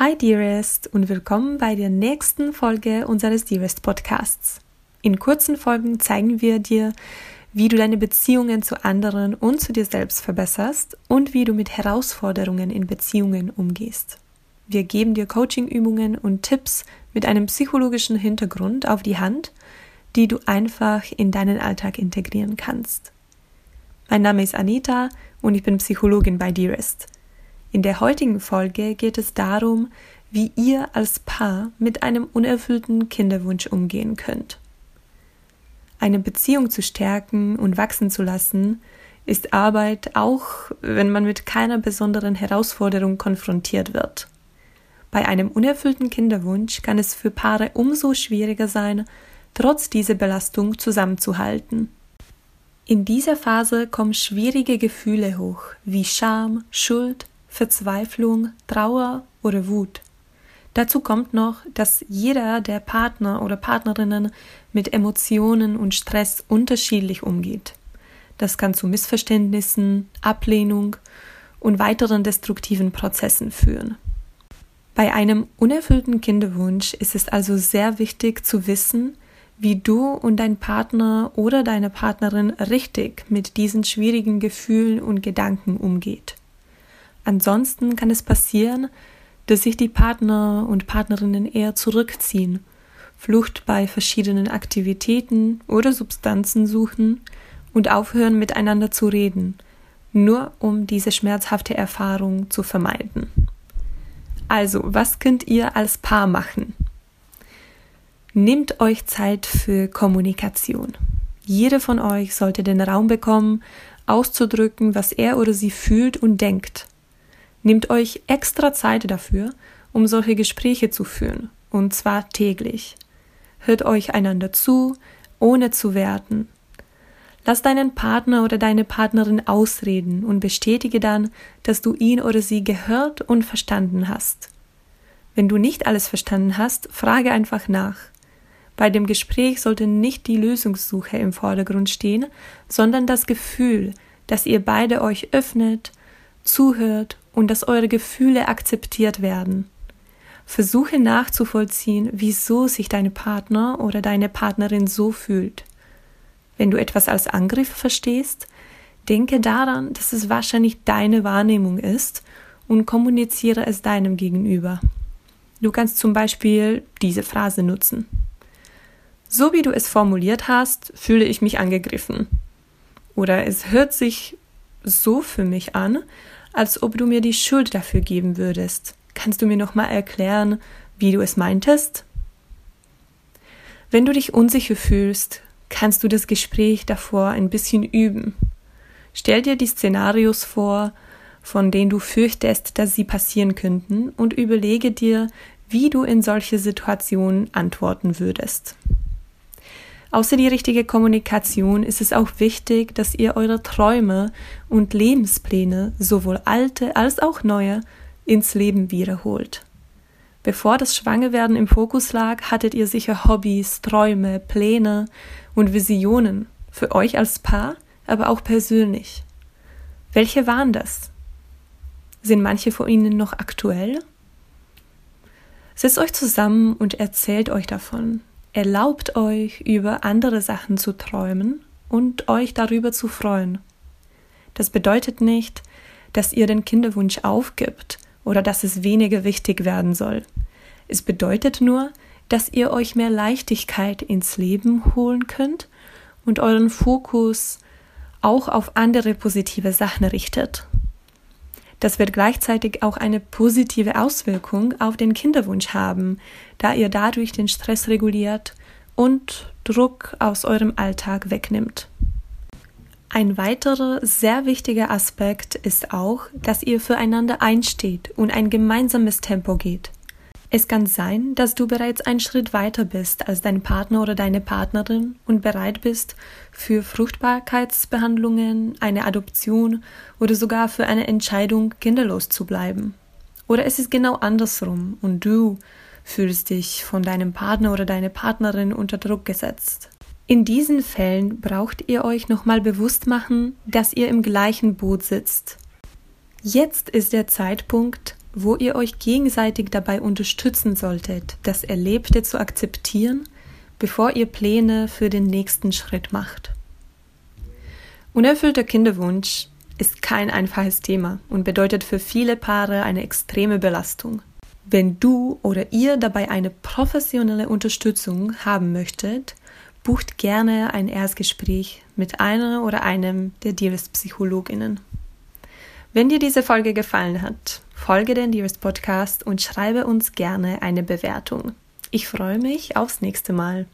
Hi Dearest und willkommen bei der nächsten Folge unseres Dearest Podcasts. In kurzen Folgen zeigen wir dir, wie du deine Beziehungen zu anderen und zu dir selbst verbesserst und wie du mit Herausforderungen in Beziehungen umgehst. Wir geben dir Coachingübungen und Tipps mit einem psychologischen Hintergrund auf die Hand, die du einfach in deinen Alltag integrieren kannst. Mein Name ist Anita und ich bin Psychologin bei Dearest. In der heutigen Folge geht es darum, wie ihr als Paar mit einem unerfüllten Kinderwunsch umgehen könnt. Eine Beziehung zu stärken und wachsen zu lassen, ist Arbeit, auch wenn man mit keiner besonderen Herausforderung konfrontiert wird. Bei einem unerfüllten Kinderwunsch kann es für Paare umso schwieriger sein, trotz dieser Belastung zusammenzuhalten. In dieser Phase kommen schwierige Gefühle hoch, wie Scham, Schuld, Verzweiflung, Trauer oder Wut. Dazu kommt noch, dass jeder der Partner oder Partnerinnen mit Emotionen und Stress unterschiedlich umgeht. Das kann zu Missverständnissen, Ablehnung und weiteren destruktiven Prozessen führen. Bei einem unerfüllten Kinderwunsch ist es also sehr wichtig zu wissen, wie du und dein Partner oder deine Partnerin richtig mit diesen schwierigen Gefühlen und Gedanken umgeht. Ansonsten kann es passieren, dass sich die Partner und Partnerinnen eher zurückziehen, Flucht bei verschiedenen Aktivitäten oder Substanzen suchen und aufhören miteinander zu reden, nur um diese schmerzhafte Erfahrung zu vermeiden. Also, was könnt ihr als Paar machen? Nehmt euch Zeit für Kommunikation. Jeder von euch sollte den Raum bekommen, auszudrücken, was er oder sie fühlt und denkt. Nehmt euch extra Zeit dafür, um solche Gespräche zu führen, und zwar täglich. Hört euch einander zu, ohne zu werten. Lass deinen Partner oder deine Partnerin ausreden und bestätige dann, dass du ihn oder sie gehört und verstanden hast. Wenn du nicht alles verstanden hast, frage einfach nach. Bei dem Gespräch sollte nicht die Lösungssuche im Vordergrund stehen, sondern das Gefühl, dass ihr beide euch öffnet, zuhört und dass eure Gefühle akzeptiert werden. Versuche nachzuvollziehen, wieso sich dein Partner oder deine Partnerin so fühlt. Wenn du etwas als Angriff verstehst, denke daran, dass es wahrscheinlich deine Wahrnehmung ist und kommuniziere es deinem Gegenüber. Du kannst zum Beispiel diese Phrase nutzen. So wie du es formuliert hast, fühle ich mich angegriffen. Oder es hört sich so für mich an, als ob du mir die Schuld dafür geben würdest. Kannst du mir noch mal erklären, wie du es meintest? Wenn du dich unsicher fühlst, kannst du das Gespräch davor ein bisschen üben. Stell dir die Szenarios vor, von denen du fürchtest, dass sie passieren könnten, und überlege dir, wie du in solche Situationen antworten würdest. Außer die richtige Kommunikation ist es auch wichtig, dass ihr eure Träume und Lebenspläne, sowohl alte als auch neue, ins Leben wiederholt. Bevor das Schwangerwerden im Fokus lag, hattet ihr sicher Hobbys, Träume, Pläne und Visionen für euch als Paar, aber auch persönlich. Welche waren das? Sind manche von ihnen noch aktuell? Setzt euch zusammen und erzählt euch davon. Erlaubt euch, über andere Sachen zu träumen und euch darüber zu freuen. Das bedeutet nicht, dass ihr den Kinderwunsch aufgibt oder dass es weniger wichtig werden soll. Es bedeutet nur, dass ihr euch mehr Leichtigkeit ins Leben holen könnt und euren Fokus auch auf andere positive Sachen richtet. Das wird gleichzeitig auch eine positive Auswirkung auf den Kinderwunsch haben, da ihr dadurch den Stress reguliert und Druck aus eurem Alltag wegnimmt. Ein weiterer sehr wichtiger Aspekt ist auch, dass ihr füreinander einsteht und ein gemeinsames Tempo geht. Es kann sein, dass du bereits einen Schritt weiter bist als dein Partner oder deine Partnerin und bereit bist für Fruchtbarkeitsbehandlungen, eine Adoption oder sogar für eine Entscheidung, kinderlos zu bleiben. Oder es ist genau andersrum und du fühlst dich von deinem Partner oder deiner Partnerin unter Druck gesetzt. In diesen Fällen braucht ihr euch nochmal bewusst machen, dass ihr im gleichen Boot sitzt. Jetzt ist der Zeitpunkt, wo ihr euch gegenseitig dabei unterstützen solltet, das Erlebte zu akzeptieren, bevor ihr Pläne für den nächsten Schritt macht. Unerfüllter Kinderwunsch ist kein einfaches Thema und bedeutet für viele Paare eine extreme Belastung. Wenn du oder ihr dabei eine professionelle Unterstützung haben möchtet, bucht gerne ein Erstgespräch mit einer oder einem der Dearest-Psychologinnen. Wenn dir diese Folge gefallen hat, folge den Dearest Podcast und schreibe uns gerne eine Bewertung. Ich freue mich aufs nächste Mal.